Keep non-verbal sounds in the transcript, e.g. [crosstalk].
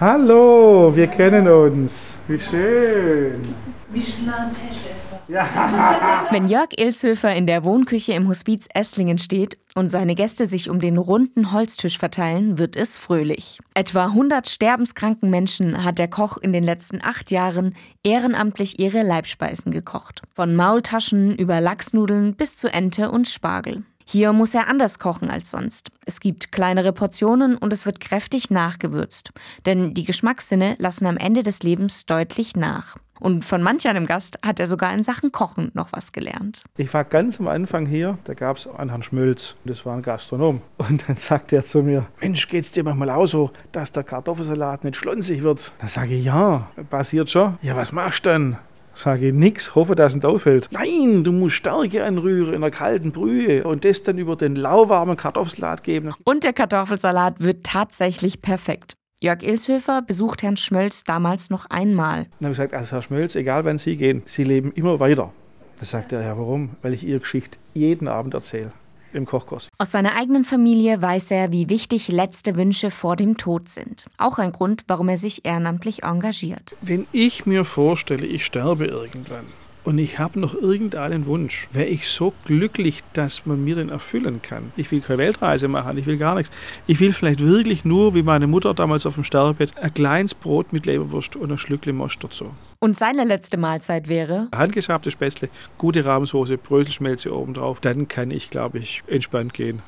Hallo, wir kennen uns. Wie schön. [laughs] Wenn Jörg Ilshöfer in der Wohnküche im Hospiz Esslingen steht und seine Gäste sich um den runden Holztisch verteilen, wird es fröhlich. Etwa 100 sterbenskranken Menschen hat der Koch in den letzten acht Jahren ehrenamtlich ihre Leibspeisen gekocht. Von Maultaschen über Lachsnudeln bis zu Ente und Spargel. Hier muss er anders kochen als sonst. Es gibt kleinere Portionen und es wird kräftig nachgewürzt. Denn die Geschmackssinne lassen am Ende des Lebens deutlich nach. Und von manch einem Gast hat er sogar in Sachen Kochen noch was gelernt. Ich war ganz am Anfang hier, da gab es einen Herrn Schmölz, das war ein Gastronom. Und dann sagt er zu mir, Mensch, geht's dir manchmal auch so, dass der Kartoffelsalat nicht schlonsig wird? Dann sage ich, ja, passiert schon. Ja, was machst du denn? Sage ich nix, hoffe, dass es nicht auffällt. Nein, du musst Stärke anrühren in einer kalten Brühe und das dann über den lauwarmen Kartoffelsalat geben. Und der Kartoffelsalat wird tatsächlich perfekt. Jörg Ilshöfer besucht Herrn Schmölz damals noch einmal. Dann habe ich gesagt, also Herr Schmölz, egal wann Sie gehen, Sie leben immer weiter. Da sagt er, ja warum? Weil ich Ihre Geschichte jeden Abend erzähle im Kochkurs. Aus seiner eigenen Familie weiß er, wie wichtig letzte Wünsche vor dem Tod sind. Auch ein Grund, warum er sich ehrenamtlich engagiert. Wenn ich mir vorstelle, ich sterbe irgendwann und ich habe noch irgendeinen Wunsch, wäre ich so glücklich, dass man mir den erfüllen kann. Ich will keine Weltreise machen, ich will gar nichts. Ich will vielleicht wirklich nur, wie meine Mutter damals auf dem Sterbebett, ein kleines Brot mit Leberwurst und ein Schlückle Most dazu. Und seine letzte Mahlzeit wäre? Handgeschabte Spätzle, gute Rahmsoße, Bröselschmelze obendrauf. Dann kann ich, glaube ich, entspannt gehen.